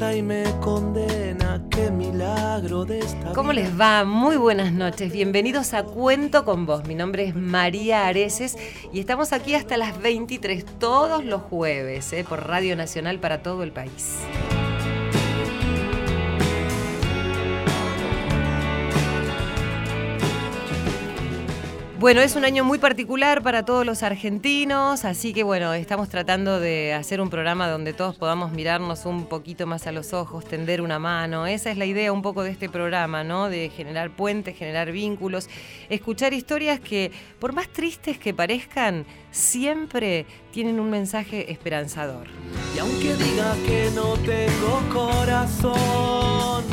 y me condena. Qué milagro de esta ¿Cómo vida. les va? Muy buenas noches. Bienvenidos a Cuento con Vos. Mi nombre es María Areces y estamos aquí hasta las 23 todos los jueves ¿eh? por Radio Nacional para todo el país. Bueno, es un año muy particular para todos los argentinos, así que bueno, estamos tratando de hacer un programa donde todos podamos mirarnos un poquito más a los ojos, tender una mano. Esa es la idea un poco de este programa, ¿no? De generar puentes, generar vínculos, escuchar historias que, por más tristes que parezcan, siempre tienen un mensaje esperanzador. Y aunque diga que no tengo corazón,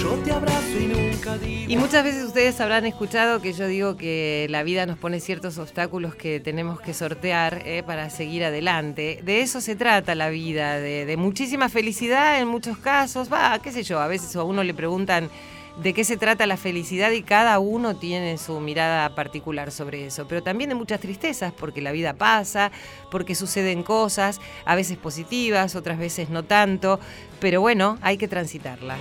yo te abrazo y nunca digo. Y muchas veces ustedes habrán escuchado que yo digo que la vida nos pone ciertos obstáculos que tenemos que sortear eh, para seguir adelante. De eso se trata la vida, de, de muchísima felicidad en muchos casos. Va, qué sé yo, a veces a uno le preguntan de qué se trata la felicidad y cada uno tiene su mirada particular sobre eso, pero también de muchas tristezas, porque la vida pasa, porque suceden cosas, a veces positivas, otras veces no tanto, pero bueno, hay que transitarla.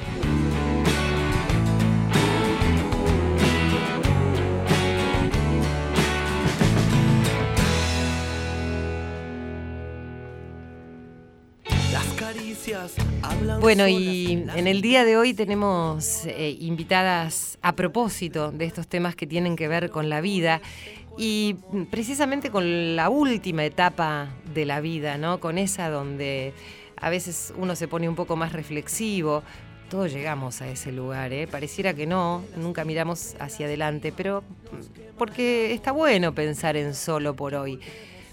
Bueno, y en el día de hoy tenemos eh, invitadas a propósito de estos temas que tienen que ver con la vida y precisamente con la última etapa de la vida, ¿no? Con esa donde a veces uno se pone un poco más reflexivo. Todos llegamos a ese lugar, ¿eh? Pareciera que no, nunca miramos hacia adelante, pero mm, porque está bueno pensar en solo por hoy.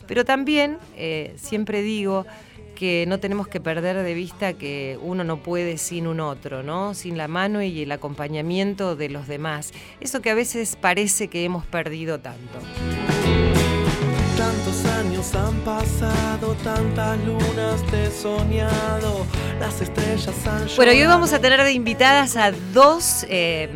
Pero también eh, siempre digo que no tenemos que perder de vista que uno no puede sin un otro, ¿no? Sin la mano y el acompañamiento de los demás. Eso que a veces parece que hemos perdido tanto. Tantos años han pasado, tantas lunas te he soñado, las estrellas han Bueno, y hoy vamos a tener de invitadas a dos eh,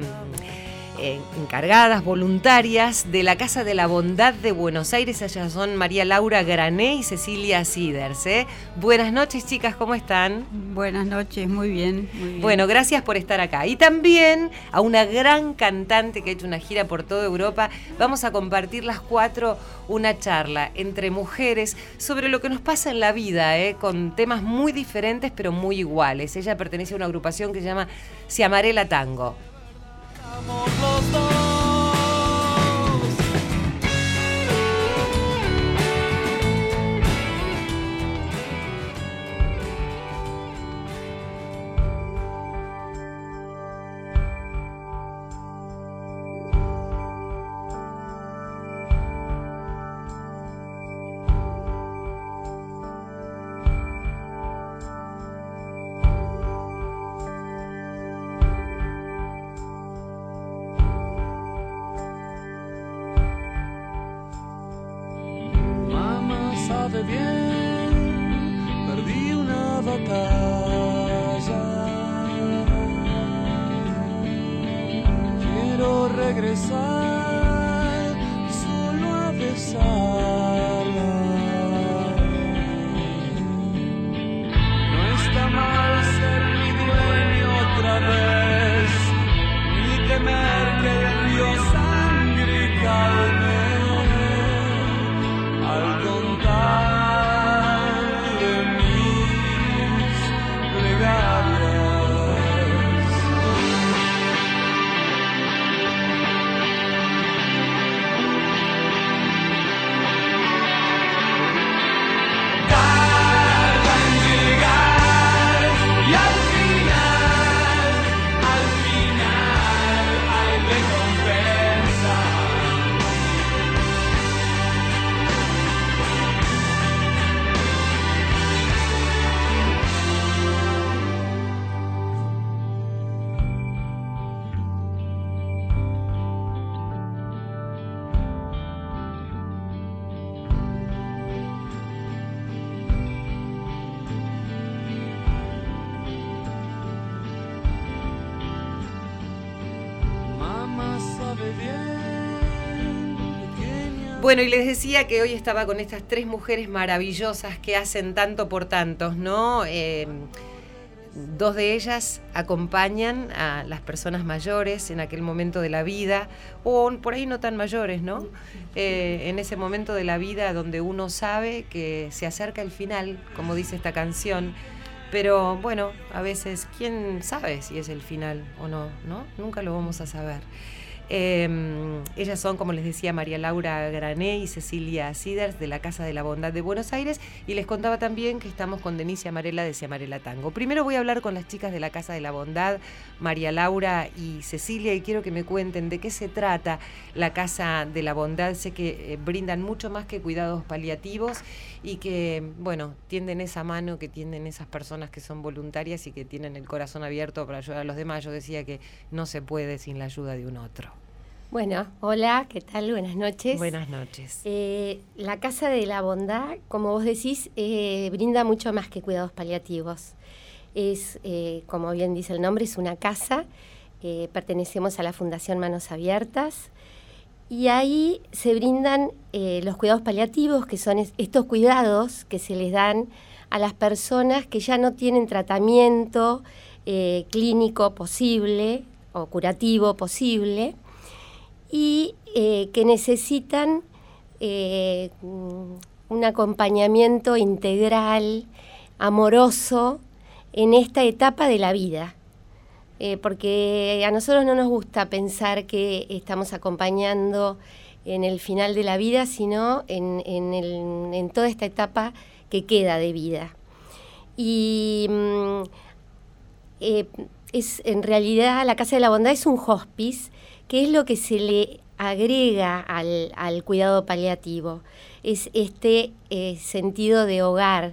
eh, encargadas, voluntarias de la Casa de la Bondad de Buenos Aires. Ellas son María Laura Grané y Cecilia Siders. ¿eh? Buenas noches, chicas, ¿cómo están? Buenas noches, muy bien, muy bien. Bueno, gracias por estar acá. Y también a una gran cantante que ha hecho una gira por toda Europa. Vamos a compartir las cuatro una charla entre mujeres sobre lo que nos pasa en la vida, ¿eh? con temas muy diferentes pero muy iguales. Ella pertenece a una agrupación que se llama Ciamarela Tango. Somos los dos. Bueno, y les decía que hoy estaba con estas tres mujeres maravillosas que hacen tanto por tantos, ¿no? Em, dos de ellas acompañan a las personas mayores en aquel momento de la vida, o por ahí no tan mayores, ¿no? Eh, en ese momento de la vida donde uno sabe que se acerca el final, como dice esta canción. Pero bueno, a veces, ¿quién sabe si es el final o no? ¿No? Nunca lo vamos a saber. Em, ellas son, como les decía, María Laura Grané y Cecilia Siders de la Casa de la Bondad de Buenos Aires. Y les contaba también que estamos con Denise Amarela de Ciamarela Tango. Primero voy a hablar con las chicas de la Casa de la Bondad, María Laura y Cecilia, y quiero que me cuenten de qué se trata la Casa de la Bondad. Sé que eh, brindan mucho más que cuidados paliativos y que, bueno, tienden esa mano que tienden esas personas que son voluntarias y que tienen el corazón abierto para ayudar a los demás. Yo decía que no se puede sin la ayuda de un otro. Bueno, hola, ¿qué tal? Buenas noches. Buenas noches. Eh, la Casa de la Bondad, como vos decís, eh, brinda mucho más que cuidados paliativos. Es, eh, como bien dice el nombre, es una casa. pertenecemos a la Fundación Manos Abiertas. Y ahí se brindan los cuidados paliativos, que son estos cuidados que se les dan a las personas que ya no tienen tratamiento clínico posible o curativo posible y eh, que necesitan eh, un acompañamiento integral, amoroso, en esta etapa de la vida. Eh, porque a nosotros no nos gusta pensar que estamos acompañando en el final de la vida, sino en, toda esta etapa que queda de vida. Y mm, es, en realidad la Casa de la Bondad es un hospice ¿Qué es lo que se le agrega al, cuidado paliativo? Es este eh, sentido de hogar,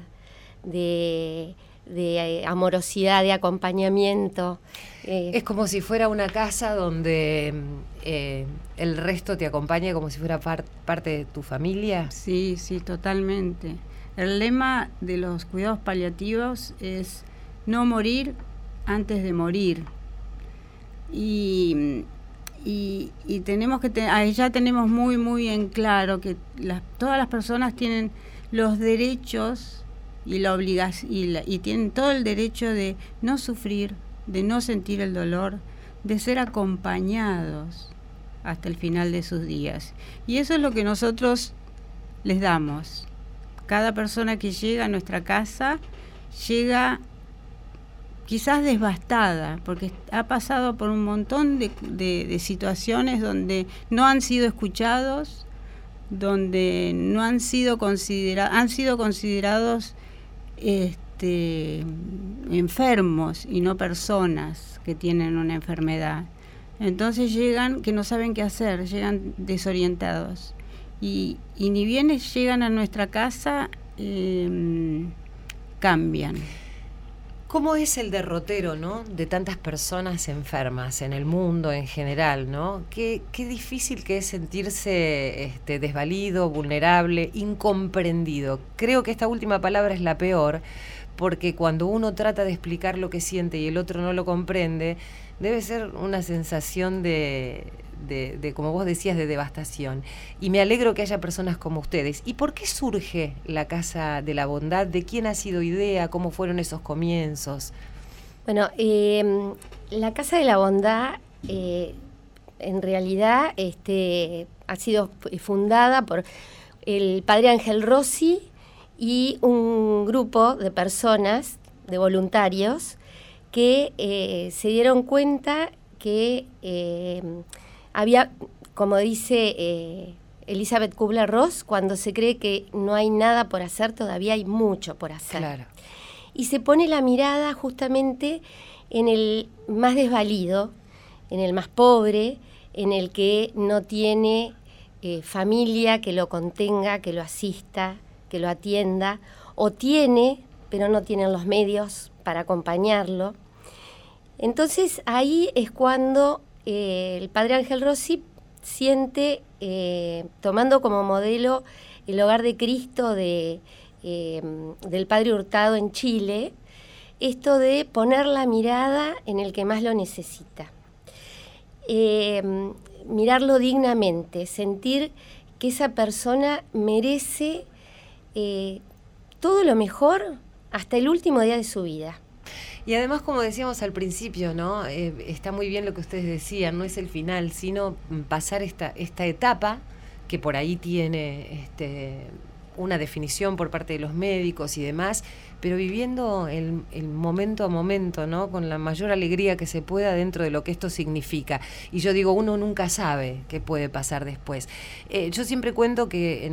de, eh, amorosidad, de acompañamiento. Eh. Es como si fuera una casa donde el resto te acompaña como si fuera parte de tu familia. Sí, sí, totalmente. El lema de los cuidados paliativos es no morir antes de morir. Y y, tenemos que ya tenemos muy muy en claro que todas las personas tienen los derechos y la obligación y, tienen todo el derecho de no sufrir, de no sentir el dolor, de ser acompañados hasta el final de sus días. Y eso es lo que nosotros les damos. Cada persona que llega a nuestra casa llega quizás devastada, porque ha pasado por un montón de, situaciones donde no han sido escuchados, donde no han sido considerados, han sido considerados este, enfermos y no personas que tienen una enfermedad. Entonces llegan que no saben qué hacer, llegan desorientados. Y, ni bien llegan a nuestra casa, em, cambian. ¿Cómo es el derrotero, ¿no? De tantas personas enfermas en el mundo en general, ¿no? Qué, qué difícil que es sentirse este, desvalido, vulnerable, incomprendido. Creo que esta última palabra es la peor, porque cuando uno trata de explicar lo que siente y el otro no lo comprende, debe ser una sensación de, de, como vos decías, de devastación. Y me alegro que haya personas como ustedes. ¿Y por qué surge la Casa de la Bondad? ¿De quién ha sido idea? ¿Cómo fueron esos comienzos? Bueno, em, la Casa de la Bondad eh, en realidad este, ha sido fundada por el padre Ángel Rossi y un grupo de personas, de voluntarios, que eh, se dieron cuenta que em, había, como dice eh, Elizabeth Kubler-Ross, cuando se cree que no hay nada por hacer, todavía hay mucho por hacer. Y se pone la mirada justamente en el más desvalido, en el más pobre, en el que no tiene eh, familia que lo contenga, que lo asista, que lo atienda, o tiene, pero no tienen los medios para acompañarlo. Entonces ahí es cuando eh, el padre Ángel Rossi siente, eh, tomando como modelo el hogar de Cristo de, eh, del padre Hurtado en Chile, esto de poner la mirada en el que más lo necesita. mirarlo dignamente, sentir que esa persona merece todo lo mejor hasta el último día de su vida. Y además, como decíamos al principio, ¿no? Eh, está muy bien lo que ustedes decían, no es el final, sino pasar esta, esta etapa que por ahí tiene este, una definición por parte de los médicos y demás, pero viviendo el, momento a momento, ¿no? Con la mayor alegría que se pueda dentro de lo que esto significa. Y yo digo, uno nunca sabe qué puede pasar después. Eh, yo siempre cuento que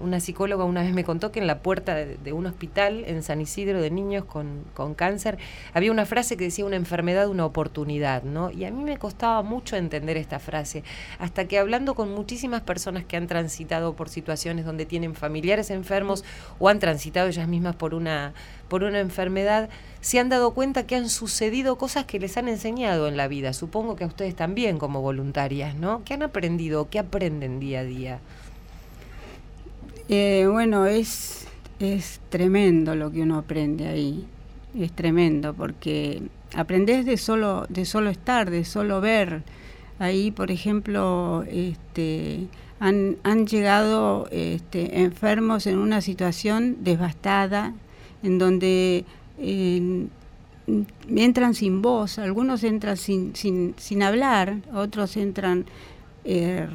una psicóloga una vez me contó que en la puerta de, un hospital en San Isidro de niños con, con, cáncer había una frase que decía una enfermedad, una oportunidad, ¿no? Y a mí me costaba mucho entender esta frase, hasta que hablando con muchísimas personas que han transitado por situaciones donde tienen familiares enfermos o han transitado ellas mismas por una, por una enfermedad, se han dado cuenta que han sucedido cosas que les han enseñado en la vida. Supongo que a ustedes también como voluntarias, ¿no? ¿Qué han aprendido? ¿Qué aprenden día a día? Eh, bueno, es, es tremendo lo que uno aprende ahí. Es tremendo porque aprendes de solo, de solo estar, de solo ver. Ahí, por ejemplo, este, han, llegado este, enfermos en una situación devastada, en donde entran sin voz, algunos entran sin, sin, sin hablar, otros entran, eh,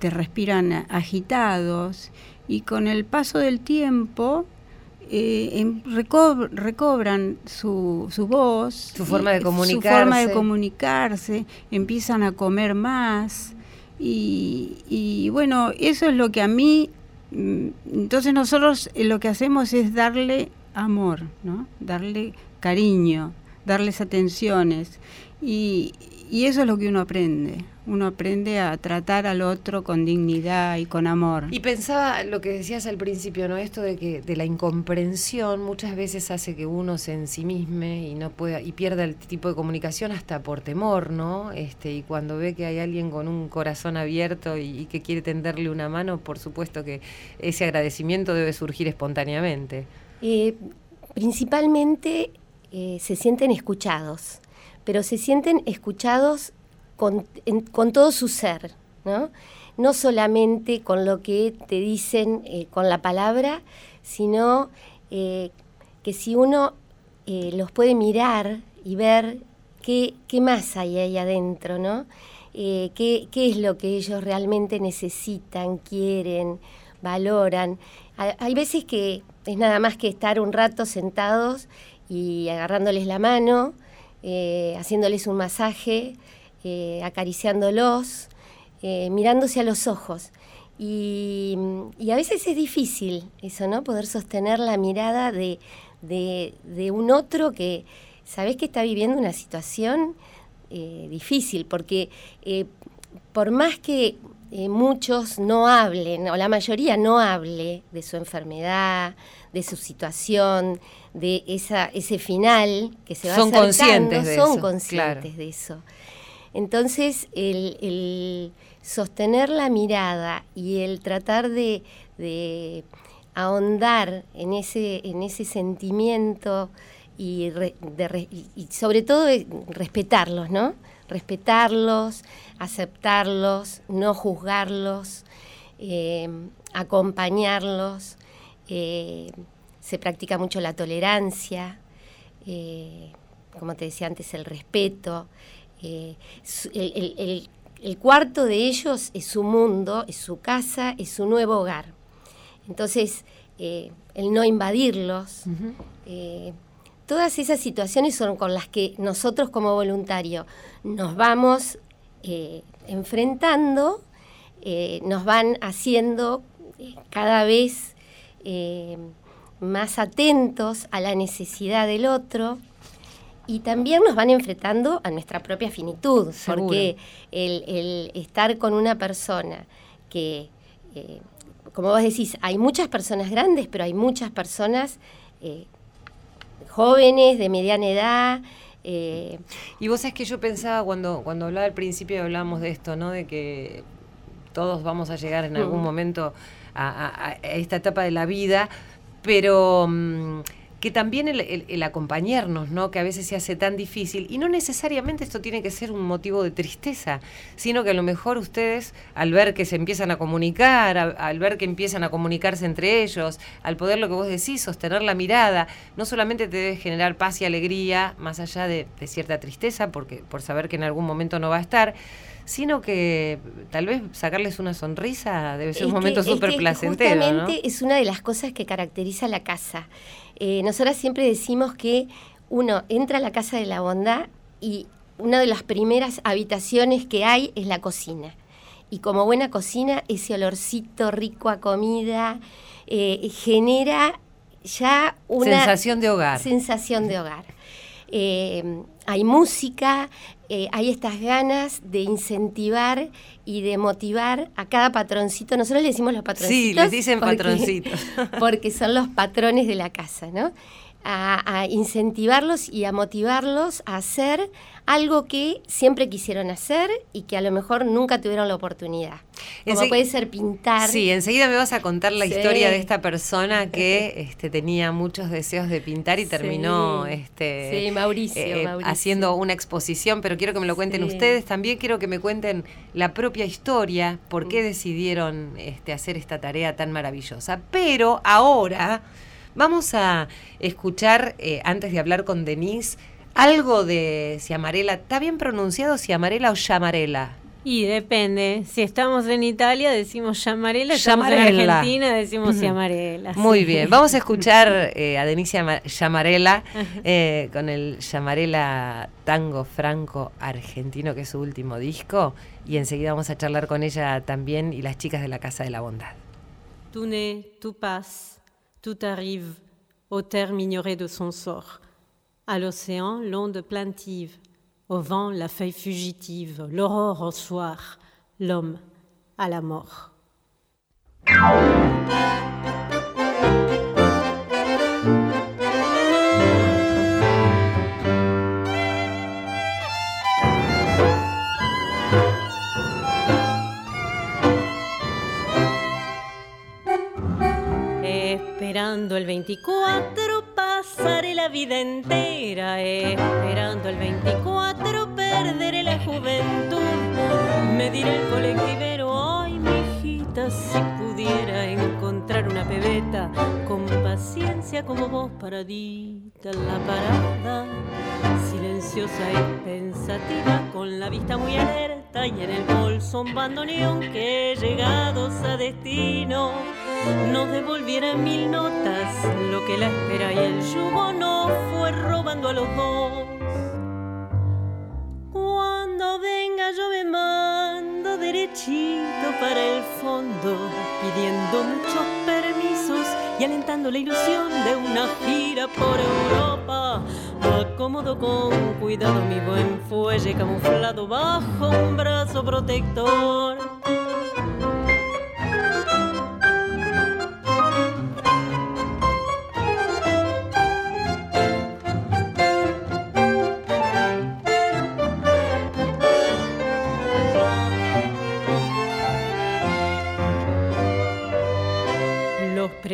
te respiran agitados, y con el paso del tiempo eh, recobran su, su, voz, su forma de comunicarse. Su forma de comunicarse, empiezan a comer más, y, bueno, eso es lo que a mí, mm, entonces nosotros eh, lo que hacemos es darle amor, ¿no? darle cariño, darles atenciones. Y, y eso es lo que uno aprende. Uno aprende a tratar al otro con dignidad y con amor. Y pensaba lo que decías al principio, ¿no? Esto de que de la incomprensión muchas veces hace que uno se ensimisme y no pueda y pierda el tipo de comunicación hasta por temor, ¿no? Este y cuando ve que hay alguien con un corazón abierto y, que quiere tenderle una mano, por supuesto que ese agradecimiento debe surgir espontáneamente. Eh, principalmente eh, se sienten escuchados pero se sienten escuchados con, todo su ser, ¿no? No solamente con lo que te dicen eh, con la palabra, sino eh, que si uno eh, los puede mirar y ver qué, más hay ahí adentro, ¿no? Qué, qué, es lo que ellos realmente necesitan, quieren, valoran. Hay veces que es nada más que estar un rato sentados y agarrándoles la mano, eh, haciéndoles un masaje, eh, acariciándolos, eh, mirándose a los ojos. Y, a veces es difícil eso, ¿no? Poder sostener la mirada de, un otro que, sabes que está viviendo una situación difícil, porque por más que muchos no hablen, o la mayoría no hable de su enfermedad, de su situación, de esa, ese final que se va son conscientes de son conscientes de eso. Entonces, el, sostener la mirada y el tratar de, ahondar en ese, en ese sentimiento y, sobre todo respetarlos, ¿no? Respetarlos, aceptarlos, no juzgarlos, eh, acompañarlos. Eh, se practica mucho la tolerancia, eh, como te decía antes, el respeto. Eh, el, cuarto de ellos es su mundo, es su casa, es su nuevo hogar. Entonces, eh, el no invadirlos, todas esas situaciones son con las que nosotros como voluntario nos vamos enfrentando, nos van haciendo cada vez más atentos a la necesidad del otro y también nos van enfrentando a nuestra propia finitud, porque el, estar con una persona que, eh, como vos decís, hay muchas personas grandes, pero hay muchas personas eh, jóvenes, de mediana edad. Eh, y vos sabés que yo pensaba cuando, cuando hablaba al principio hablábamos de esto, ¿no? De que todos vamos a llegar en algún momento a esta etapa de la vida, pero mm, que también el, acompañarnos, ¿no? Que a veces se hace tan difícil. Y no necesariamente esto tiene que ser un motivo de tristeza, sino que a lo mejor ustedes, al ver que se empiezan a comunicar, al ver que empiezan a comunicarse entre ellos, al poder lo que vos decís, sostener la mirada, no solamente te debe generar paz y alegría, más allá de, cierta tristeza, porque por saber que en algún momento no va a estar, sino que tal vez sacarles una sonrisa debe ser un momento súper placentero. Justamente es una de las cosas que caracteriza la casa. Eh, nosotras siempre decimos que uno entra a la casa de la bondad y una de las primeras habitaciones que hay es la cocina. Y como buena cocina, ese olorcito rico a comida eh, genera ya una sensación de hogar. Sensación de hogar. Eh, hay música, eh, hay estas ganas de incentivar y de motivar a cada patroncito. Nosotros le decimos los patroncitos. Sí, les dicen patroncitos. Porque son los patrones de la casa, ¿no? A, incentivarlos y a motivarlos a hacer algo que siempre quisieron hacer y que a lo mejor nunca tuvieron la oportunidad. Como puede ser pintar. Sí, enseguida me vas a contar la historia de esta persona que este, tenía muchos deseos de pintar y terminó este, eh, Mauricio, haciendo una exposición, pero quiero que me lo cuenten ustedes. También quiero que me cuenten la propia historia, por qué mm. decidieron este, hacer esta tarea tan maravillosa. Pero ahora Vamos a escuchar, eh, antes de hablar con Denise, algo de Ciamarela. ¿Está bien pronunciado Ciamarela o Llamarela? Y depende. Si estamos en Italia decimos Llamarela, si estamos en Argentina decimos Ciamarela. Muy bien. Vamos a escuchar eh, a Denise Llamarela eh, con el Llamarela Tango Franco Argentino, que es su último disco. Y enseguida vamos a charlar con ella también y las chicas de la Casa de la Bondad. Tu ne, tu paz. Tout arrive au terme ignoré de son sort. À l'océan, l'onde plaintive, au vent, la feuille fugitive, l'aurore au soir, l'homme à la mort. Esperando el 24 pasaré la vida entera, esperando el 24 perderé la juventud. Me dirá el colectivero, ay mijita, si pudiera encontrar una pebeta con paciencia como vos paradita en la parada, silenciosa y pensativa, con la vista muy alerta y en el bolso un bandoneón que llegados a destino nos devolviera mil notas lo que la espera y el yugo no fue robando a los dos. Cuando venga yo me mando derechito para el fondo, pidiendo muchos permisos y alentando la ilusión de una gira por Europa. Acomodo con cuidado mi buen fuelle camuflado bajo un brazo protector.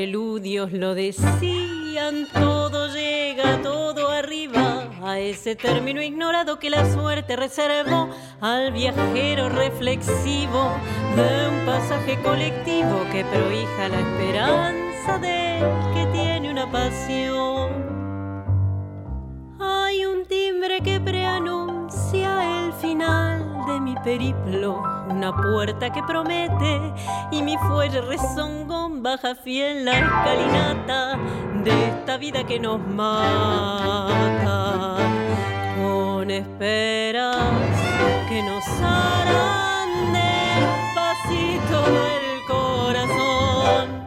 Preludios lo decían, todo llega, todo arriba, a ese término ignorado que la suerte reservó al viajero reflexivo de un pasaje colectivo que prohija la esperanza de que tiene una pasión. Hay un timbre que preanuncia final de mi periplo, una puerta que promete y mi fuelle rezongón baja fiel la escalinata de esta vida que nos mata. Con esperas que nos harán despacito el corazón.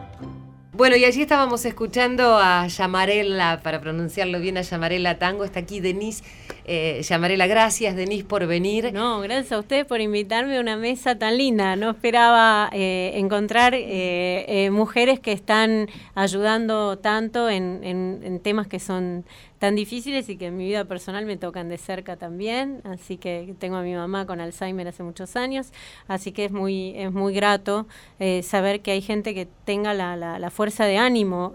Bueno, y allí estábamos escuchando a Yamarela, para pronunciarlo bien, a Yamarela Tango. Está aquí Denise Eh, Yamarela, gracias, Denise, por venir. No, gracias a ustedes por invitarme a una mesa tan linda. No esperaba eh, encontrar eh, eh, mujeres que están ayudando tanto en, temas que son tan difíciles y que en mi vida personal me tocan de cerca también. Así que tengo a mi mamá con Alzheimer hace muchos años. Así que es muy, es muy grato saber que hay gente que tenga la, fuerza de ánimo.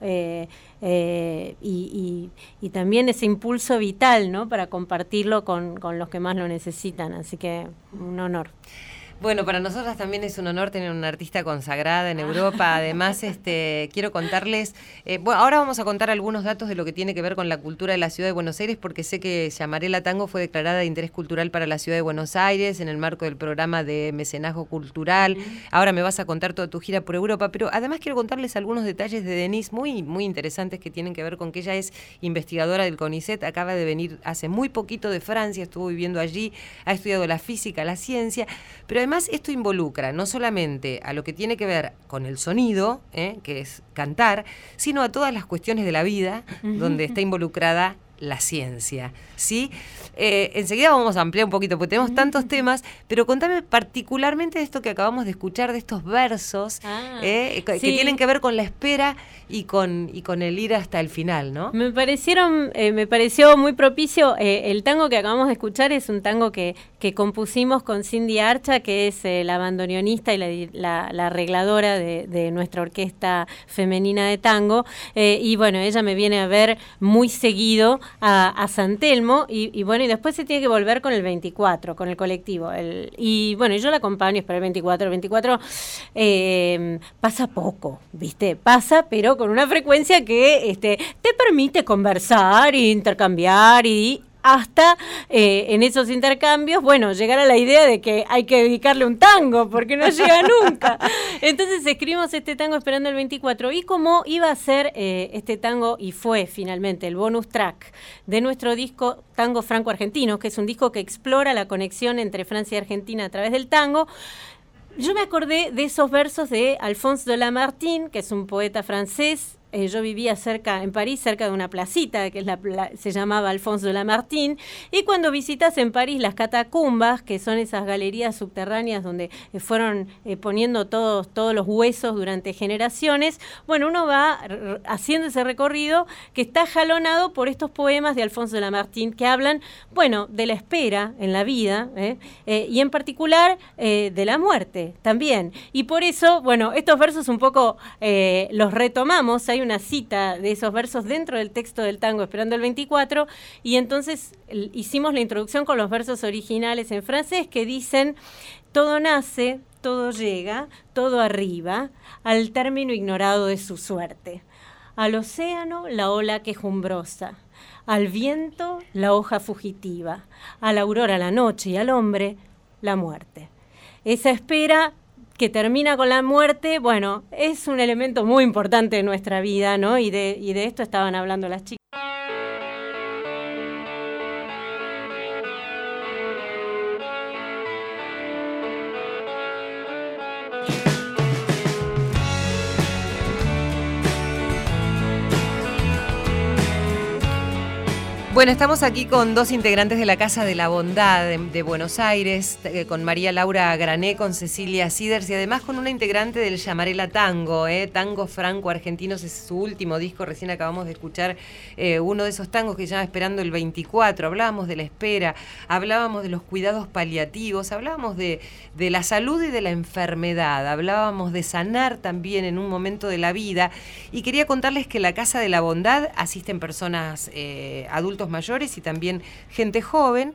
Eh, y, y- y también ese impulso vital, ¿no? Para compartirlo con, con los que más lo necesitan. Así que un honor. Bueno, para nosotras también es un honor tener una artista consagrada en Europa. Además, este, quiero contarles, eh, bueno, ahora vamos a contar algunos datos de lo que tiene que ver con la cultura de la ciudad de Buenos Aires, porque sé que Llamarela Tango fue declarada de interés cultural para la ciudad de Buenos Aires en el marco del programa de mecenazgo cultural. Ahora me vas a contar toda tu gira por Europa, pero además quiero contarles algunos detalles de Denise muy, muy interesantes que tienen que ver con que ella es investigadora del CONICET, acaba de venir hace muy poquito de Francia, estuvo viviendo allí, ha estudiado la física, la ciencia, pero además esto involucra no solamente a lo que tiene que ver con el sonido, ¿eh? que es cantar, sino a todas las cuestiones de la vida donde está involucrada la ciencia, ¿sí? Eh, enseguida vamos a ampliar un poquito, porque tenemos tantos temas, pero contame particularmente de esto que acabamos de escuchar, de estos versos, Ah, ¿eh? que, sí. tienen que ver con la espera y con, y con el ir hasta el final, ¿no? Me parecieron, eh, me pareció muy propicio. el tango que acabamos de escuchar es un tango que, que compusimos con Cindy Archa, que es la bandoneonista y la, la- la arregladora de, de nuestra orquesta femenina de tango. Y bueno, ella me viene a ver muy seguido a, San Telmo. Y, bueno, y después se tiene que volver con el 24, con el colectivo. El- y bueno, yo la acompaño, espero el 24. El 24 eh, pasa poco, ¿viste? Pasa, pero con una frecuencia que este, te permite conversar intercambiar y hasta eh, en esos intercambios, bueno, llegar a la idea de que hay que dedicarle un tango, porque no llega nunca. Entonces escribimos este tango esperando el 24 y como iba a ser eh, este tango y fue finalmente el bonus track de nuestro disco Tango Franco Argentino, que es un disco que explora la conexión entre Francia y Argentina a través del tango, yo me acordé de esos versos de Alphonse de Lamartine, que es un poeta francés. Eh, yo vivía cerca, en París, cerca de una placita, que se llamaba Alphonse de Lamartine. Y cuando visitas en París las catacumbas, que son esas galerías subterráneas donde eh, fueron eh, poniendo todos, todos los huesos durante generaciones, bueno, uno va haciendo ese recorrido que está jalonado por estos poemas de Alphonse de Lamartine que hablan, bueno, de la espera en la vida, y en particular de la muerte también. Y por eso, bueno, estos versos un poco los retomamos, hay una cita de esos versos dentro del texto del tango Esperando el 24, y entonces hicimos la introducción con los versos originales en francés que dicen, todo nace, todo llega, todo arriba, al término ignorado de su suerte. Al océano la ola quejumbrosa, al viento la hoja fugitiva, a la aurora la noche y al hombre la muerte. Esa espera que termina con la muerte, bueno, es un elemento muy importante de nuestra vida, ¿no? Y de, y de esto estaban hablando las chicas. Bueno, estamos aquí con dos integrantes de la Casa de la Bondad de, Buenos Aires, eh, con María Laura Grané, con Cecilia Siders y además con una integrante del Llamarela Tango, eh, Tango Franco Argentinos, es su último disco, recién acabamos de escuchar eh, uno de esos tangos que se llama Esperando el 24, hablábamos de la espera, hablábamos de los cuidados paliativos, hablábamos de, de la salud y de la enfermedad, hablábamos de sanar también en un momento de la vida y quería contarles que la Casa de la Bondad asisten personas eh, mayores y también gente joven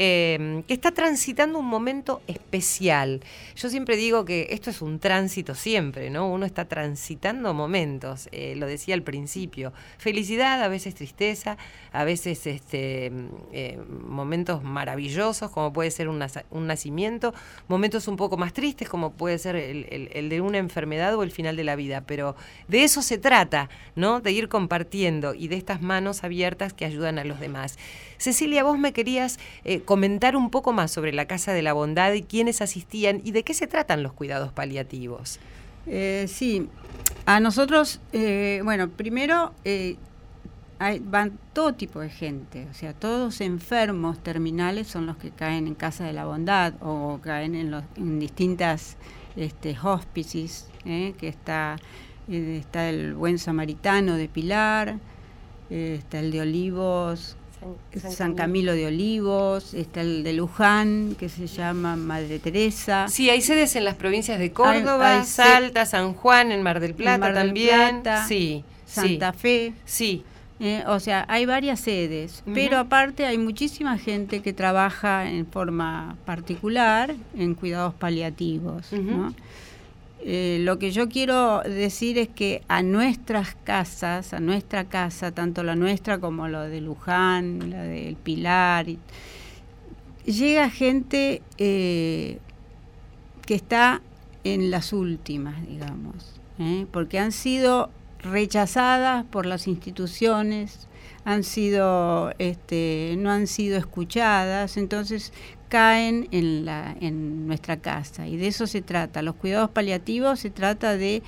eh, que está transitando un momento especial. Yo siempre digo que esto es un tránsito siempre, ¿no? Uno está transitando momentos, eh, lo decía al principio. Felicidad, a veces tristeza, a veces este, eh, momentos maravillosos, como puede ser un, nacimiento, momentos un poco más tristes, como puede ser el de una enfermedad o el final de la vida. Pero de eso se trata, ¿no? De ir compartiendo y de estas manos abiertas que ayudan a los demás. Cecilia, vos me querías eh, comentar un poco más sobre la Casa de la Bondad y quiénes asistían y de qué se tratan los cuidados paliativos. Eh, sí, a nosotros, eh, bueno, primero eh, hay, van todo tipo de gente, o sea, todos enfermos terminales son los que caen en Casa de la Bondad o caen en, los, distintas este, hospices, ¿eh? que está, eh, está el Buen Samaritano de Pilar, está el de Olivos, San, Camilo de Olivos, está el de Luján, que se llama Madre Teresa. Sí, hay sedes en las provincias de Córdoba, Salta, San Juan, en Mar del Plata también. sí, Santa Fe. Sí. Eh, o sea, hay varias sedes, pero aparte hay muchísima gente que trabaja en forma particular en cuidados paliativos. Eh, lo que yo quiero decir es que a nuestras casas, a nuestra casa, tanto la nuestra como la de Luján, la del Pilar, llega gente eh, que está en las últimas, digamos, porque han sido rechazadas por las instituciones, han sido, este, no han sido escuchadas, entonces caen en, la, en nuestra casa. Y de eso se trata. Los cuidados paliativos se trata de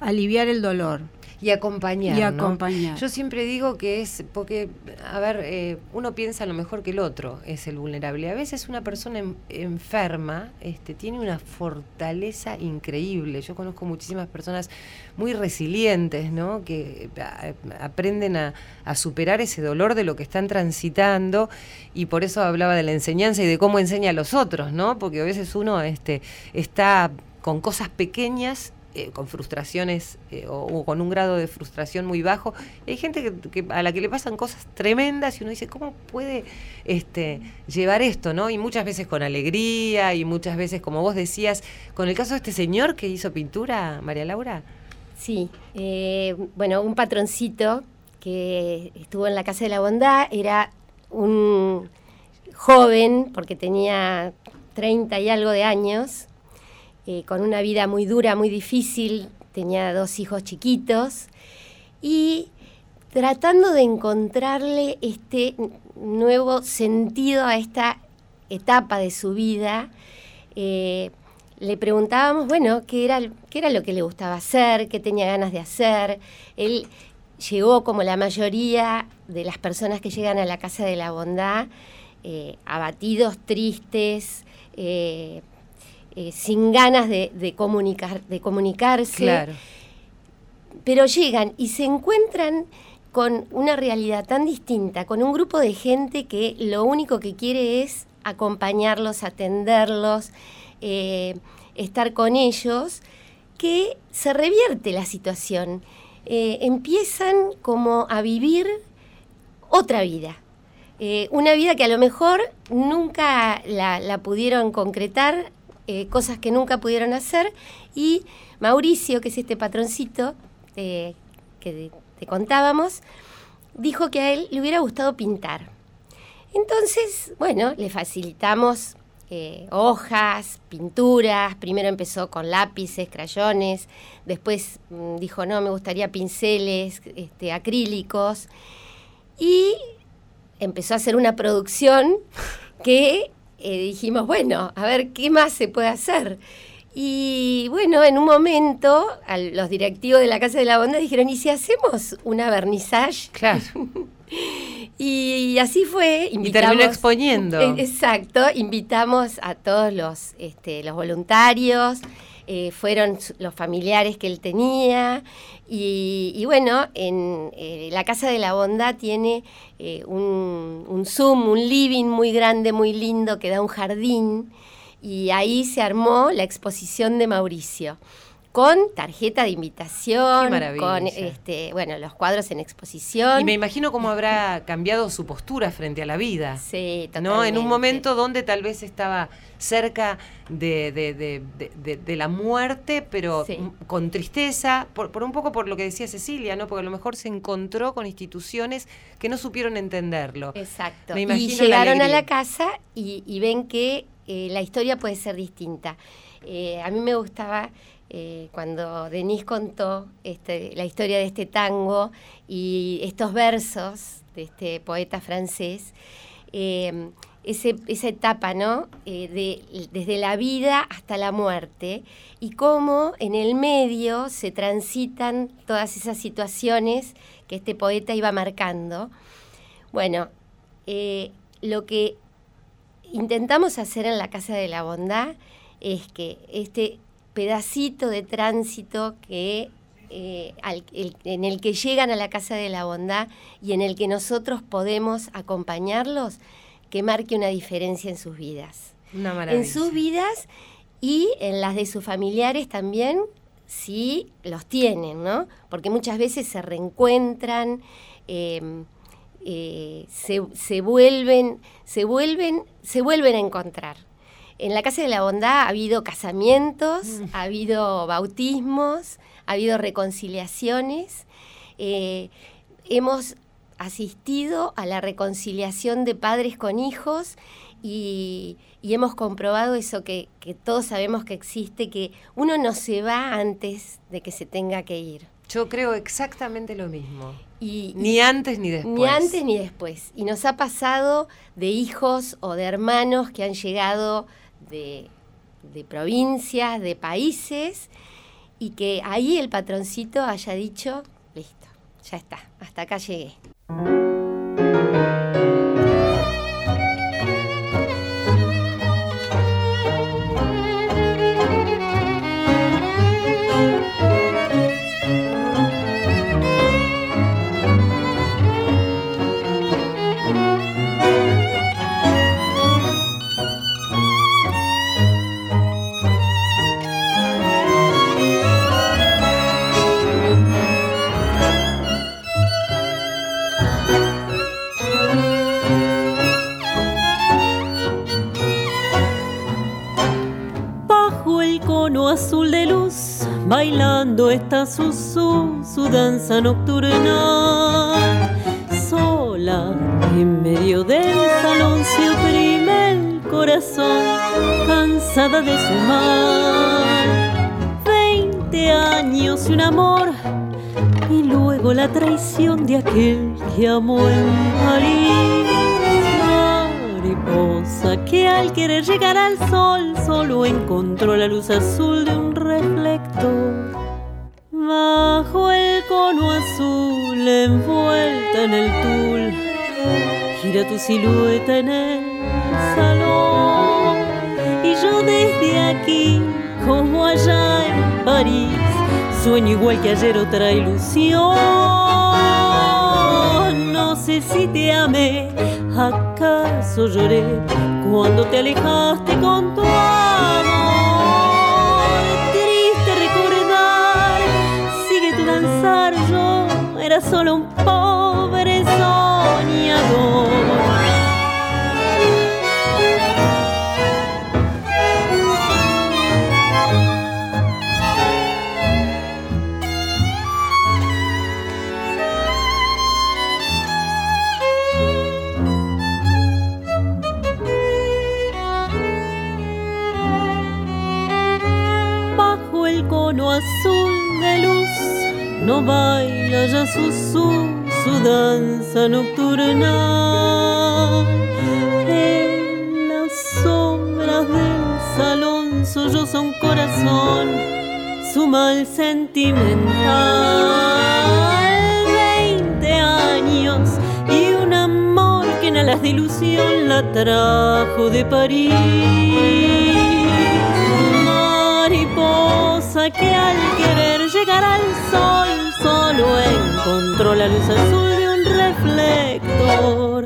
aliviar el dolor, y acompañar. Y acompañar. Yo siempre digo que es, porque, a ver, eh, uno piensa lo mejor que el otro es el vulnerable. A veces una persona enferma este, tiene una fortaleza increíble. Yo conozco muchísimas personas muy resilientes, ¿no? Que aprenden a, a superar ese dolor de lo que están transitando y por eso hablaba de la enseñanza y de cómo enseña a los otros, ¿no? Porque a veces uno este, está con cosas pequeñas eh, con frustraciones eh, o, con un grado de frustración muy bajo. hay gente que, a la que le pasan cosas tremendas y uno dice, ¿cómo puede este, llevar esto? ¿no? Y muchas veces con alegría y muchas veces, como vos decías, con el caso de este señor que hizo pintura, María Laura. Sí, eh, bueno, un patroncito que estuvo en la Casa de la Bondad era un joven, porque tenía 30 y algo de años, eh, con una vida muy dura, muy difícil, tenía dos hijos chiquitos y tratando de encontrarle este nuevo sentido a esta etapa de su vida, eh, le preguntábamos, bueno, ¿qué era, qué era lo que le gustaba hacer, qué tenía ganas de hacer. Él llegó, como la mayoría de las personas que llegan a la Casa de la Bondad, eh, abatidos, tristes, sin ganas de, comunicar, de comunicarse. Pero llegan y se encuentran con una realidad tan distinta, con un grupo de gente que lo único que quiere es acompañarlos, atenderlos, eh, estar con ellos, que se revierte la situación. Eh, empiezan como a vivir otra vida. una vida que a lo mejor nunca la pudieron concretar eh, cosas que nunca pudieron hacer. Y Mauricio, que es este patroncito eh, que te contábamos, dijo que a él le hubiera gustado pintar. Entonces, bueno, le facilitamos eh, hojas, pinturas. Primero empezó con lápices, crayones. Después mm, dijo, no, me gustaría pinceles, este, acrílicos. Y empezó a hacer una producción que eh, dijimos, bueno, a ver qué más se puede hacer. Y bueno, en un momento, los directivos de la Casa de la Bondad dijeron, ¿y si hacemos una vernissage? Claro. y, así fue. Invitamos, y terminó exponiendo. Eh, exacto, invitamos a todos los, este, los voluntarios, eh, fueron los familiares que él tenía. Y, bueno, en eh, la Casa de la Bondad tiene eh, un, un, Zoom, un living muy grande, muy lindo, que da un jardín. Y ahí se armó la exposición de Mauricio con tarjeta de invitación, con este, bueno, los cuadros en exposición. Y me imagino cómo habrá cambiado su postura frente a la vida. Sí, totalmente. ¿no? En un momento donde tal vez estaba cerca de, de, la muerte, pero con tristeza, por, por, un poco por lo que decía Cecilia, ¿no? Porque a lo mejor se encontró con instituciones que no supieron entenderlo. Exacto. y llegaron a la casa y, ven que eh, la historia puede ser distinta. Eh, a mí me gustaba eh, cuando Denise contó este, la historia de este tango y estos versos de este poeta francés, ese, esa etapa, ¿no? Eh, de, desde la vida hasta la muerte y cómo en el medio se transitan todas esas situaciones que este poeta iba marcando. Bueno, lo que intentamos hacer en la Casa de la Bondad es que este pedacito de tránsito que eh, en el que llegan a la Casa de la Bondad y en el que nosotros podemos acompañarlos, que marque una diferencia en sus vidas. En sus vidas y en las de sus familiares también, si los tienen, ¿no? Porque muchas veces se reencuentran, em, eh, se, vuelven, se vuelven, se vuelven a encontrar. En la Casa de la Bondad ha habido casamientos, mm. ha habido bautismos, ha habido reconciliaciones. Eh, hemos asistido a la reconciliación de padres con hijos y, hemos comprobado eso que, todos sabemos que existe, que uno no se va antes de que se tenga que ir. Yo creo exactamente lo mismo. Y, ni antes ni después. Ni antes ni después. Y nos ha pasado de hijos o de hermanos que han llegado de, provincias, de países, y que ahí el patroncito haya dicho, listo, ya está, hasta acá llegué. Está su, danza nocturna. Sola en medio del salón se oprime el corazón, cansada de su mal. Veinte años y un amor, y luego la traición de aquel que amó en París mariposa que al querer llegar al sol solo encontró la luz azul de un gira tu silueta en el salón. Y yo desde aquí, como allá en París, sueño igual que ayer otra ilusión. No sé si te amé ¿Acaso lloré cuando te alejaste con tu amor? Triste recordar, sigue tu danzar, yo era solo un pobre nocturna. En las sombras del salón solloza un corazón, su mal sentimental. Veinte años y un amor que en alas de ilusión la trajo de París que al querer llegar al sol solo encontró la luz azul reflector.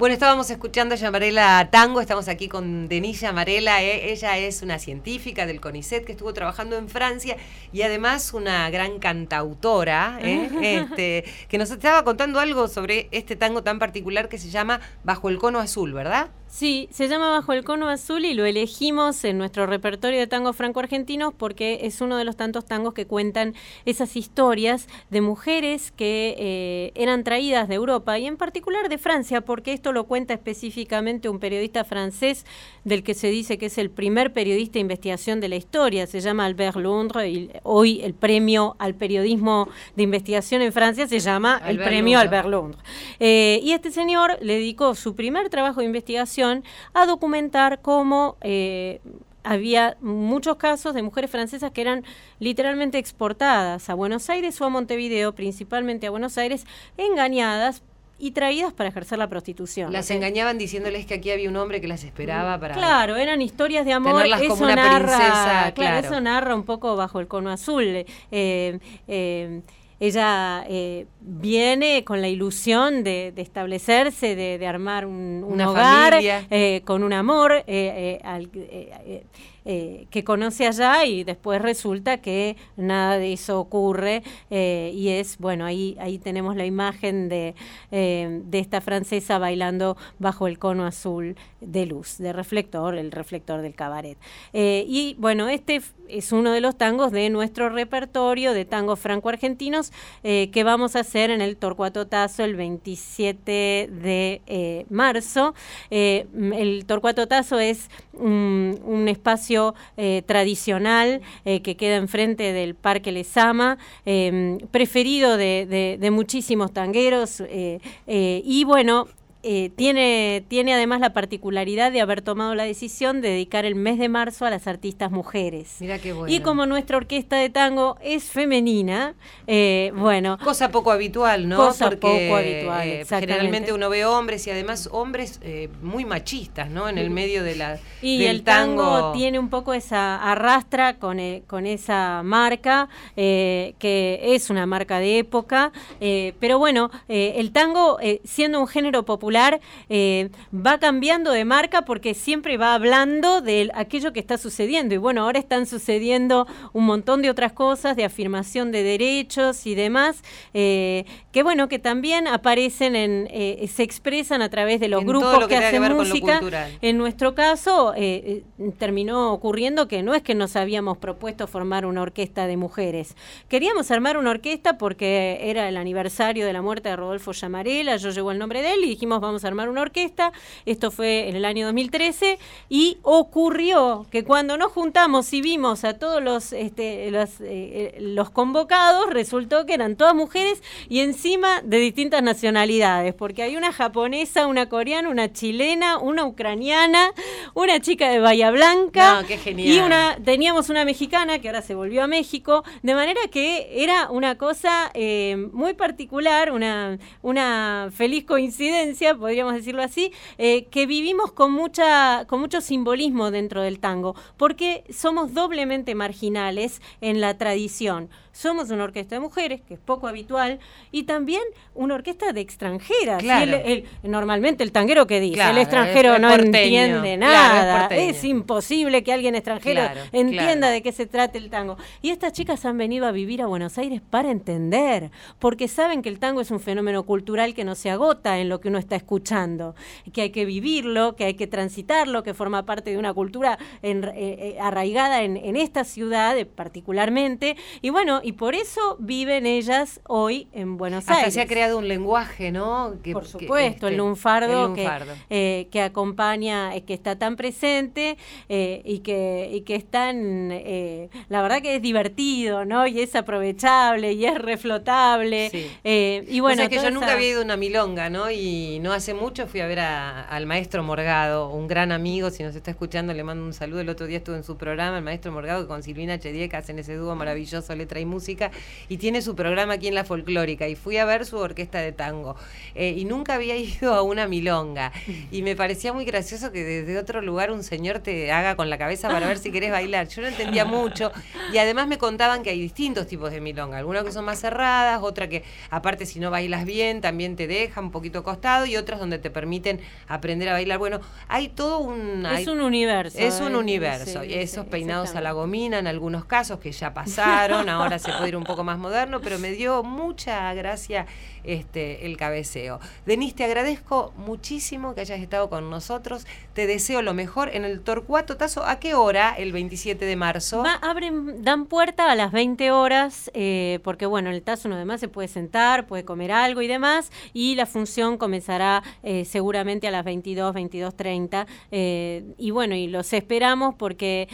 Bueno, estábamos escuchando a Yamarela Tango, estamos aquí con Denise Yamarela, eh, ella es una científica del CONICET que estuvo trabajando en Francia y además una gran cantautora, eh, este, que nos estaba contando algo sobre este tango tan particular que se llama Bajo el Cono Azul, ¿verdad? Sí, se llama Bajo el Cono Azul y lo elegimos en nuestro repertorio de tangos franco-argentinos porque es uno de los tantos tangos que cuentan esas historias de mujeres que eh, eran traídas de Europa y en particular de Francia, porque esto esto lo cuenta específicamente un periodista francés del que se dice que es el primer periodista de investigación de la historia, se llama Albert Londres, y hoy el premio al periodismo de investigación en Francia se llama el premio Albert Londres. Eh, y este señor le dedicó su primer trabajo de investigación a documentar cómo... Eh, había muchos casos de mujeres francesas que eran literalmente exportadas a Buenos Aires o a Montevideo, principalmente a Buenos Aires, engañadas y traídas para ejercer la prostitución. Las engañaban diciéndoles que aquí había un hombre que las esperaba para. Claro, eran historias de amor. Tenerlas como una narra, princesa, claro, claro. eso narra un poco bajo el cono azul. Eh, eh, ella eh, viene con la ilusión de, de establecerse, de, de armar un, un Una hogar eh, con un amor eh, al- eh, que conoce allá y después resulta que nada de eso ocurre eh, y es, bueno, ahí, ahí tenemos la imagen de, eh, de esta francesa bailando bajo el cono azul de luz, de reflector, el reflector del cabaret. Y bueno, este es uno de los tangos de nuestro repertorio de tangos franco-argentinos que vamos a hacer en el Torcuato Tazo el 27 de marzo. El Torcuato Tazo es un espacio eh, tradicional eh, que queda enfrente del Parque Lesama, eh, preferido de, de- muchísimos tangueros y bueno, eh, tiene, tiene además la particularidad de haber tomado la decisión de dedicar el mes de marzo a las artistas mujeres. Mira qué bueno. Y como nuestra orquesta de tango es femenina, eh, bueno, Cosa poco habitual, ¿no? Cosa Porque poco habitual, eh, generalmente uno ve hombres y además hombres eh, muy machistas, ¿no? En el medio de la Y del el tango, tiene un poco esa arrastra con, con esa marca, que es una marca de época, pero bueno, el tango, siendo un género popular, eh, va cambiando de marca porque siempre va hablando de aquello que está sucediendo. Y bueno, ahora están sucediendo un montón de otras cosas, de afirmación de derechos y demás, eh, que bueno, que también aparecen en, eh, se expresan a través de los En grupos lo que que, tenga que hacen música. En nuestro caso, terminó ocurriendo que no es que nos habíamos propuesto formar una orquesta de mujeres. Queríamos armar una orquesta porque era el aniversario de la muerte de Rodolfo Llamarela, yo llevo el nombre de él y dijimos vamos a armar una orquesta. Esto fue en el año 2013 y ocurrió que cuando nos juntamos y vimos a todos los, este, los, eh, eh, los convocados, resultó que eran todas mujeres y encima de distintas nacionalidades, porque hay una japonesa, una coreana, una chilena, una ucraniana, una chica de Bahía Blanca No, qué genial. y una teníamos una mexicana que ahora se volvió a México, de manera que era una cosa eh, muy particular, una, una feliz coincidencia, podríamos decirlo así, eh, que vivimos con mucha con mucho simbolismo dentro del tango, porque somos doblemente marginales en la tradición. Somos una orquesta de mujeres, que es poco habitual, y también una orquesta de extranjeras. Claro. Y el- el- normalmente el tanguero que dice, Claro, el extranjero es- no porteño. entiende Claro, es nada, es imposible que alguien extranjero entienda de qué se trata el tango. Y estas chicas han venido a vivir a Buenos Aires para entender, porque saben que el tango es un fenómeno cultural que no se agota en lo que uno está escuchando, que hay que vivirlo, que hay que transitarlo, que forma parte de una cultura en- eh, eh, arraigada en, en esta ciudad eh, particularmente. Y bueno, y por eso viven ellas hoy en Buenos Hasta Aires. se ha creado un lenguaje, ¿no? Que- Por que, supuesto, el este, lunfardo, el que- lunfardo. Que, que acompaña, eh, que está tan presente eh, y, que, y que es tan, eh, la verdad que es divertido, ¿no? Y es aprovechable y es reflotable. Sí. eh, y Bueno, es que yo nunca esa- había ido a una milonga, ¿no? Y no hace mucho fui a ver a- al maestro Morgado, un gran amigo, si nos está escuchando le mando un saludo. El otro día estuve en su programa, el maestro Morgado, con Silvina Chedieca hacen ese dúo maravilloso, letra y música, y tiene su programa aquí en la folclórica. Y fui a ver su orquesta de tango. Eh, y nunca había ido a una milonga. Y me parecía muy gracioso que desde otro lugar un señor te haga con la cabeza para ver si querés bailar. Yo no entendía mucho. Y además me contaban que hay distintos tipos de milonga. Algunas que son más cerradas, otra que aparte si no bailas bien también te deja un poquito costado y otras donde te permiten aprender a bailar. Bueno, hay todo un... hay- Es un universo. es un eh, universo. sí, y esos sí, peinados a la gomina en algunos casos que ya pasaron, ahora se puede ir un poco más moderno, pero me dio mucha gracia este, el cabeceo. Denise, te agradezco muchísimo que hayas estado con nosotros. Te deseo lo mejor en el Torcuato Tazo. ¿A qué hora el 27 de marzo? abren, dan puerta a las 20 horas, eh, porque bueno, en el Tazo uno además se puede sentar, puede comer algo y demás, y la función comenzará eh, seguramente a las 22, 22.30. Eh, y bueno, y los esperamos porque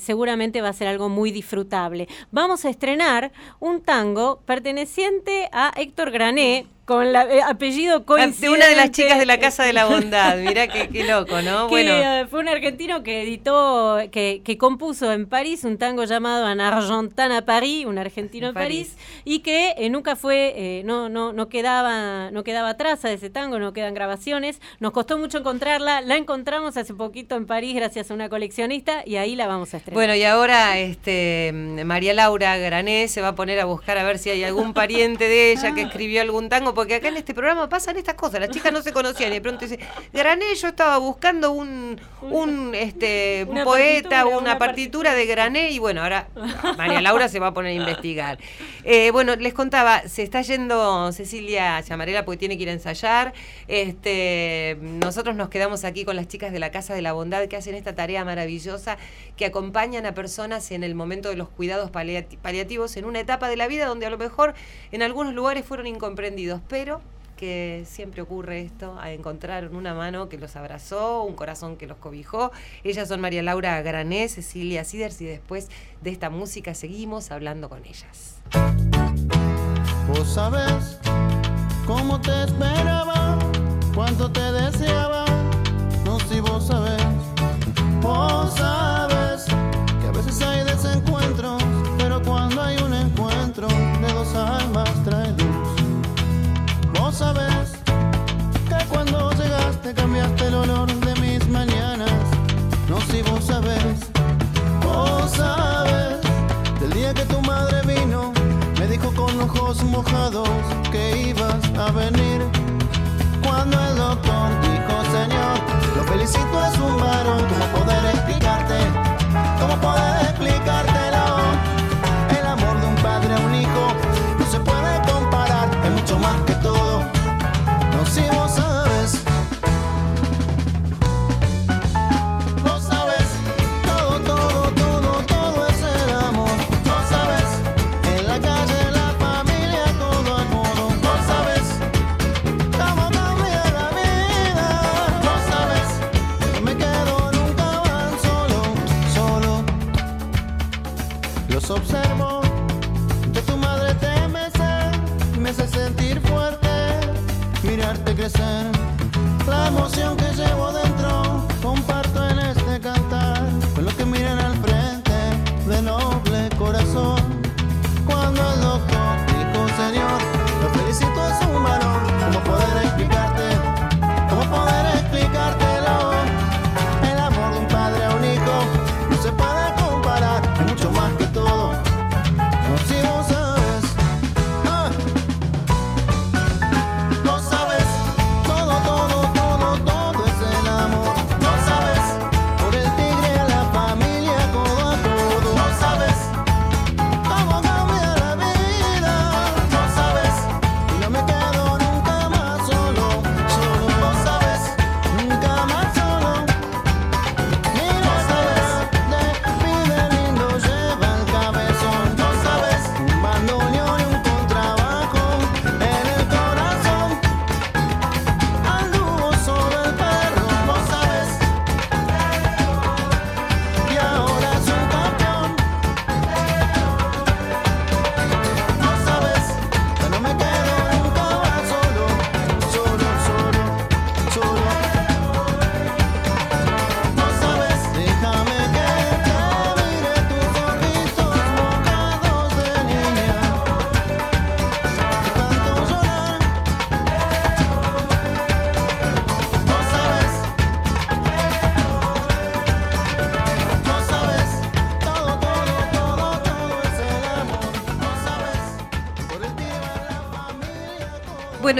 seguramente va a ser algo muy disfrutable. Vamos a estrenar un tango perteneciente a Héctor Grané में con el eh, apellido coincidente. De una de las chicas de la Casa de la Bondad, mirá qué, loco, ¿no? bueno. Eh, fue un argentino que editó, que, que, compuso en París un tango llamado Un Argentin a París, un argentino en París, y que eh, nunca fue, no, no, no, quedaba, no quedaba traza de ese tango, no quedan grabaciones. Nos costó mucho encontrarla, la encontramos hace poquito en París gracias a una coleccionista y ahí la vamos a estrenar. Bueno, y ahora este, María Laura Grané se va a poner a buscar a ver si hay algún pariente de ella que escribió algún tango porque acá en este programa pasan estas cosas. Las chicas no se conocían y de pronto dice, Grané, yo estaba buscando un, un este poeta, una, partitura, de Grané, y bueno, ahora María Laura se va a poner a investigar. Eh, bueno, les contaba, se está yendo Cecilia Chamarela porque tiene que ir a ensayar. Este, nosotros nos quedamos aquí con las chicas de la Casa de la Bondad que hacen esta tarea maravillosa, que acompañan a personas en el momento de los cuidados paliativos en una etapa de la vida donde a lo mejor en algunos lugares fueron incomprendidos pero que siempre ocurre esto, a encontrar una mano que los abrazó, un corazón que los cobijó. Ellas son María Laura Grané, Cecilia Siders y después de esta música seguimos hablando con ellas. Vos sabés cómo te esperaba, cuánto te deseaba, no si vos sabés, vos sabés mojados que ibas a venir. Cuando el doctor dijo, Señor, lo felicito es un varón, ¿cómo poder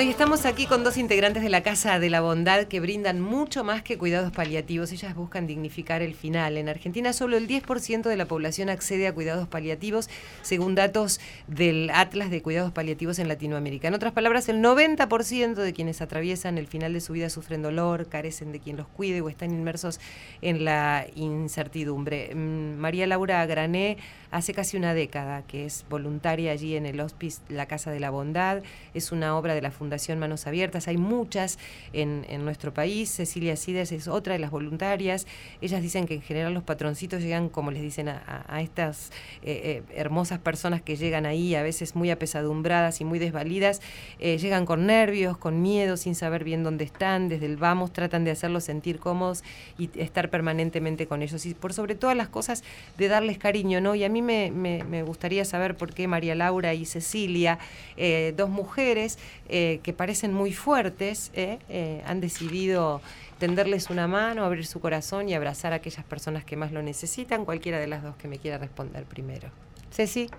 y estamos aquí con dos integrantes de la Casa de la Bondad que brindan mucho más que cuidados paliativos. Ellas buscan dignificar el final. En Argentina solo el 10% de la población accede a cuidados paliativos, según datos del Atlas de Cuidados Paliativos en Latinoamérica. En otras palabras, el 90% de quienes atraviesan el final de su vida sufren dolor, carecen de quien los cuide o están inmersos en la incertidumbre. Mm, María Laura Grané hace casi una década que es voluntaria allí en el Hospice La Casa de la Bondad. Es una obra de la Fundación Manos Abiertas. Hay muchas en, nuestro país. Cecilia Sides es otra de las voluntarias. Ellas dicen que en general los patroncitos llegan, como les dicen, a, estas eh, eh, hermosas personas que llegan ahí, a veces muy apesadumbradas y muy desvalidas, eh, llegan con nervios, con miedo, sin saber bien dónde están. Desde el vamos tratan de hacerlos sentir cómodos y estar permanentemente con ellos. Y por sobre todas las cosas, de darles cariño, ¿no? Y a mí me, gustaría saber por qué María Laura y Cecilia, dos mujeres, eh, que parecen muy fuertes, eh, eh, han decidido tenderles una mano, abrir su corazón y abrazar a aquellas personas que más lo necesitan, cualquiera de las dos que me quiera responder primero. Ceci.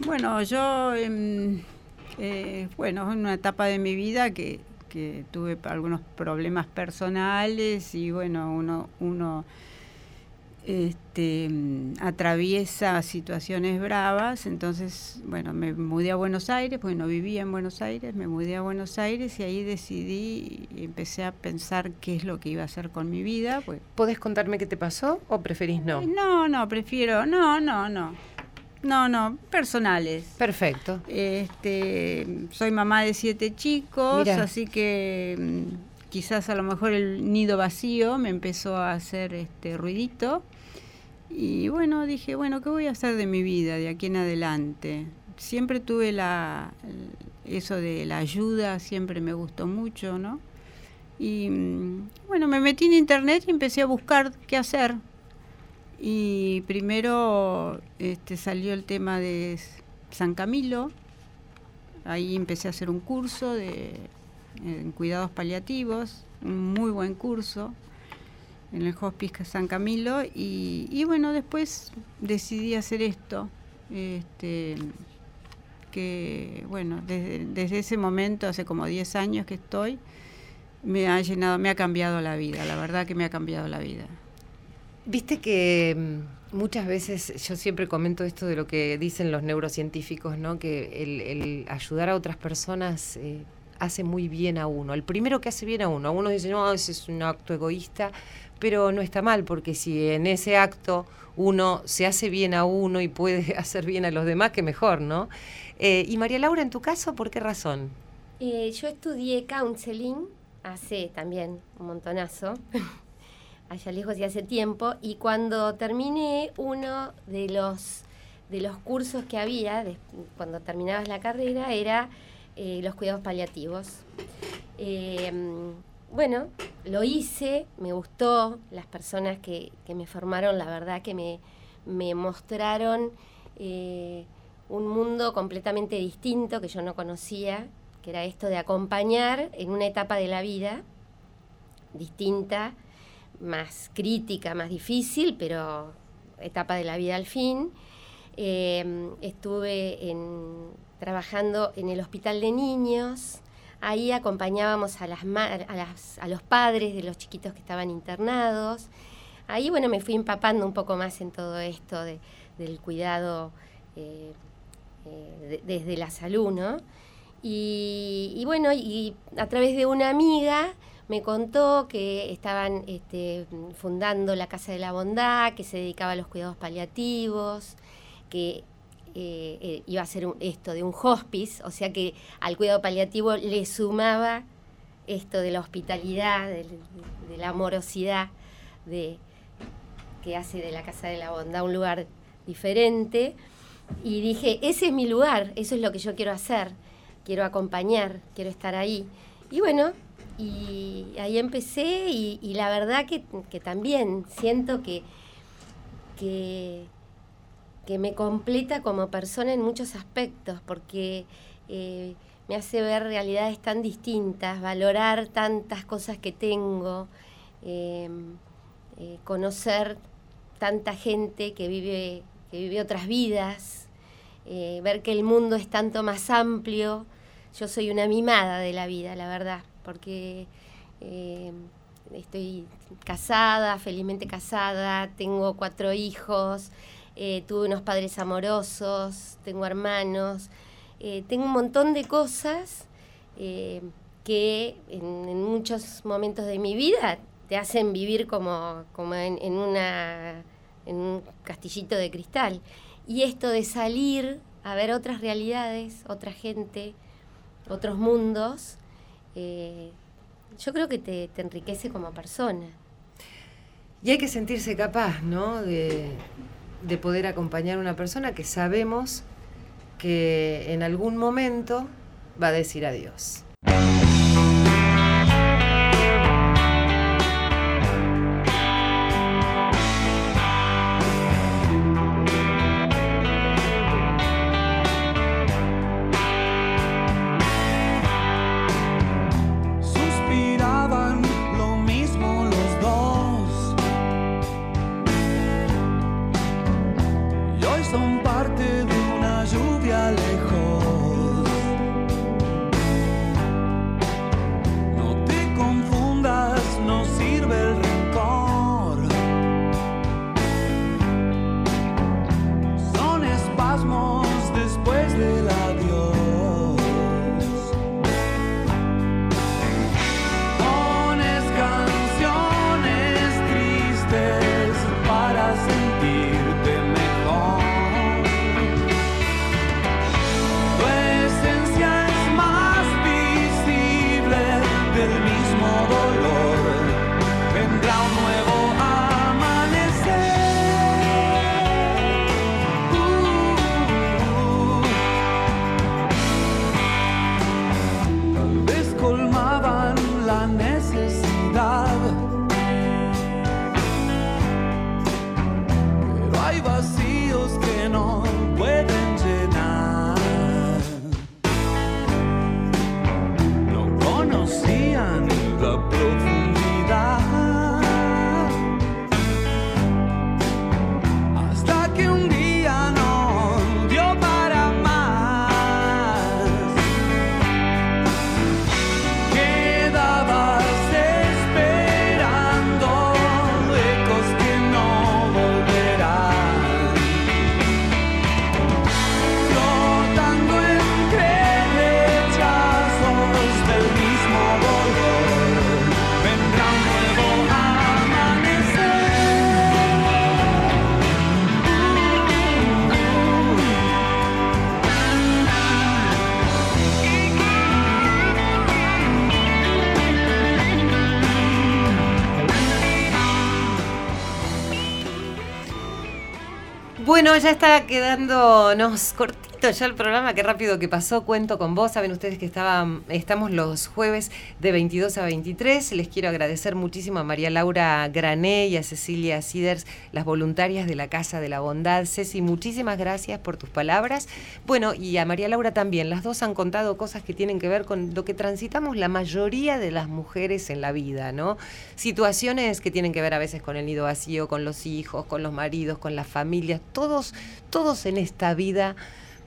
Bueno, yo, em, bueno, en una etapa de mi vida que, que tuve algunos problemas personales y bueno, uno, uno este, atraviesa situaciones bravas, entonces, bueno, me mudé a Buenos Aires, porque no vivía en Buenos Aires, me mudé a Buenos Aires y ahí decidí y empecé a pensar qué es lo que iba a hacer con mi vida. Pues. ¿Podés contarme qué te pasó o preferís no? No, no, prefiero, no, no, no. No, no, personales. Perfecto. Este, soy mamá de siete chicos, así que mm, quizás a lo mejor el nido vacío me empezó a hacer este ruidito y bueno, dije, bueno, ¿qué voy a hacer de mi vida de aquí en adelante? Siempre tuve la, eso de la ayuda, siempre me gustó mucho, ¿no? Y mm, bueno, me metí en internet y empecé a buscar qué hacer. Y primero este, salió el tema de San Camilo, ahí empecé a hacer un curso de, en cuidados paliativos, un muy buen curso en el Hospice San Camilo y, bueno, después decidí hacer esto, este, que bueno, desde, desde ese momento, hace como 10 años que estoy, me ha llenado, me ha cambiado la vida, la verdad que me ha cambiado la vida. Viste que mm, muchas veces yo siempre comento esto de lo que dicen los neurocientíficos, ¿no? Que el, ayudar a otras personas eh, hace muy bien a uno. El primero que hace bien a uno. Algunos dicen, no, ese es un acto egoísta, pero no está mal, porque si en ese acto uno se hace bien a uno y puede hacer bien a los demás, que mejor, ¿no? Eh, y María Laura, en tu caso, ¿por qué razón? Eh, yo estudié counseling hace también un montonazo, allá lejos y hace tiempo, y cuando terminé uno de los, de los cursos que había, cuando terminabas la carrera, era eh, los cuidados paliativos. Bueno, lo hice, me gustó, las personas que, me formaron, la verdad que me, mostraron eh, un mundo completamente distinto que yo no conocía, que era esto de acompañar en una etapa de la vida distinta, más crítica, más difícil, pero etapa de la vida al fin. Eh, estuve trabajando en el hospital de niños, Ahí acompañábamos a, los padres de los chiquitos que estaban internados. Ahí, bueno, me fui empapando un poco más en todo esto del cuidado eh, eh, desde la salud, ¿no? Y, bueno, y a través de una amiga me contó que estaban este, fundando la Casa de la Bondad, que se dedicaba a los cuidados paliativos, que eh, eh, iba a ser esto de un hospice, o sea que al cuidado paliativo le sumaba esto de la hospitalidad, de, la amorosidad de, que hace de la Casa de la Bondad un lugar diferente. Y dije, ese es mi lugar, eso es lo que yo quiero hacer, quiero acompañar, quiero estar ahí. Y bueno, y ahí empecé y, la verdad que, que, también siento que, que que me completa como persona en muchos aspectos, porque eh, me hace ver realidades tan distintas, valorar tantas cosas que tengo, em, eh, conocer tanta gente que vive, que vive otras vidas, eh, ver que el mundo es tanto más amplio. Yo soy una mimada de la vida, la verdad, porque eh, estoy casada, felizmente casada, tengo cuatro hijos, eh, tuve unos padres amorosos, tengo hermanos, eh, tengo un montón de cosas eh, que en, muchos momentos de mi vida te hacen vivir como, como en, una, en un castillito de cristal. Y esto de salir a ver otras realidades, otra gente, otros mundos, yo creo que te, te enriquece como persona. Y hay que sentirse capaz, ¿no? De, de poder acompañar a una persona que sabemos que en algún momento va a decir adiós. Bueno, ya está quedándonos cortito ya el programa, qué rápido que pasó, cuento con vos, saben ustedes que estaban, estamos los jueves de 22 a 23, les quiero agradecer muchísimo a María Laura Grané y a Cecilia Siders, las voluntarias de la Casa de la Bondad. Ceci, muchísimas gracias por tus palabras. Bueno, y a María Laura también, las dos han contado cosas que tienen que ver con lo que transitamos la mayoría de las mujeres en la vida, ¿no? Situaciones que tienen que ver a veces con el nido vacío, con los hijos, con los maridos, con las familias, todos, todos en esta vida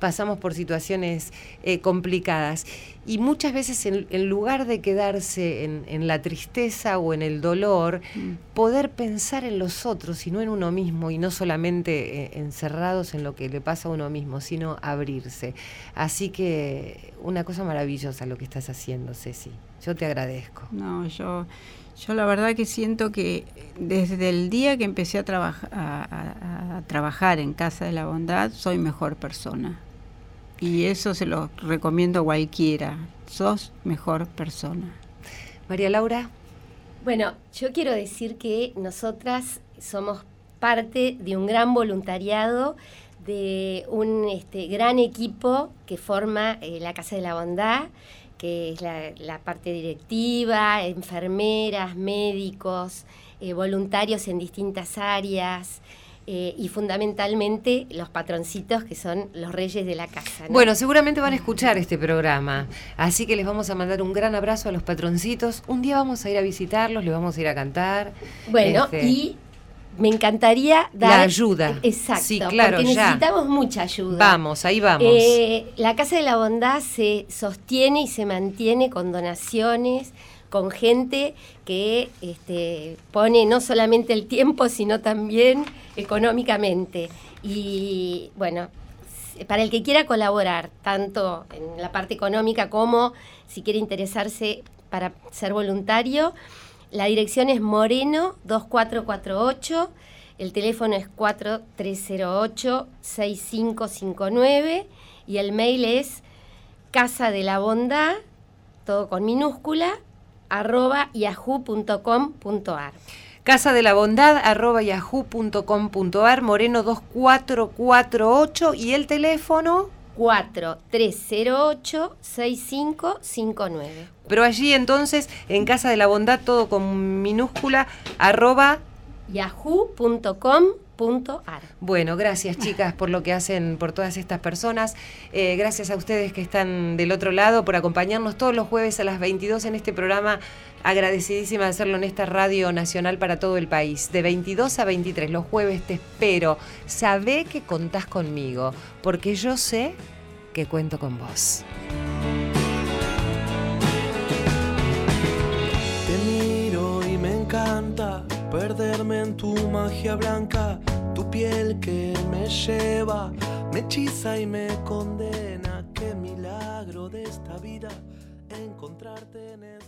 pasamos por situaciones eh, complicadas y muchas veces en, en lugar de quedarse en, en, la tristeza o en el dolor, mm. poder pensar en los otros y no en uno mismo y no solamente eh, encerrados en lo que le pasa a uno mismo, sino abrirse. Así que una cosa maravillosa lo que estás haciendo, Ceci. Yo te agradezco. No, yo, yo la verdad que siento que desde el día que empecé a, traba a, a, a trabajar en Casa de la Bondad, soy mejor persona. Y eso se lo recomiendo a cualquiera. Sos mejor persona. María Laura. Bueno, yo quiero decir que nosotras somos parte de un gran voluntariado, de un este, gran equipo que forma eh, la Casa de la Bondad, que es la, la parte directiva, enfermeras, médicos, eh, voluntarios en distintas áreas. Eh, y fundamentalmente los patroncitos que son los reyes de la casa. ¿no? Bueno, seguramente van a escuchar este programa, así que les vamos a mandar un gran abrazo a los patroncitos. Un día vamos a ir a visitarlos, les vamos a ir a cantar. Bueno, este... y me encantaría dar... La ayuda. Exacto, Sí, claro, porque ya. necesitamos mucha ayuda. Vamos, ahí vamos. Eh, la Casa de la Bondad se sostiene y se mantiene con donaciones, con gente que este, pone no solamente el tiempo, sino también económicamente. Y bueno, para el que quiera colaborar, tanto en la parte económica como si quiere interesarse para ser voluntario, la dirección es Moreno 2448, el teléfono es 4308-6559 y el mail es casa de la bondad, todo con minúscula, arroba yahoo.com.ar. Casa de la Bondad, arroba yahoo.com.ar, Moreno 2448 y el teléfono. 4308-6559. Pero allí entonces, en Casa de la Bondad, todo con minúscula, arroba. yahoo.com.ar. Bueno, gracias chicas por lo que hacen por todas estas personas. Eh, gracias a ustedes que están del otro lado por acompañarnos todos los jueves a las 22 en este programa. Agradecidísima de hacerlo en esta radio nacional para todo el país. De 22 a 23 los jueves te espero. Sabé que contás conmigo, porque yo sé que cuento con vos. Te miro y me encanta perderme en tu magia blanca, tu piel que me lleva, me hechiza y me condena. Qué milagro de esta vida encontrarte en esto.